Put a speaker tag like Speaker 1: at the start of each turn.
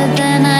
Speaker 1: Then I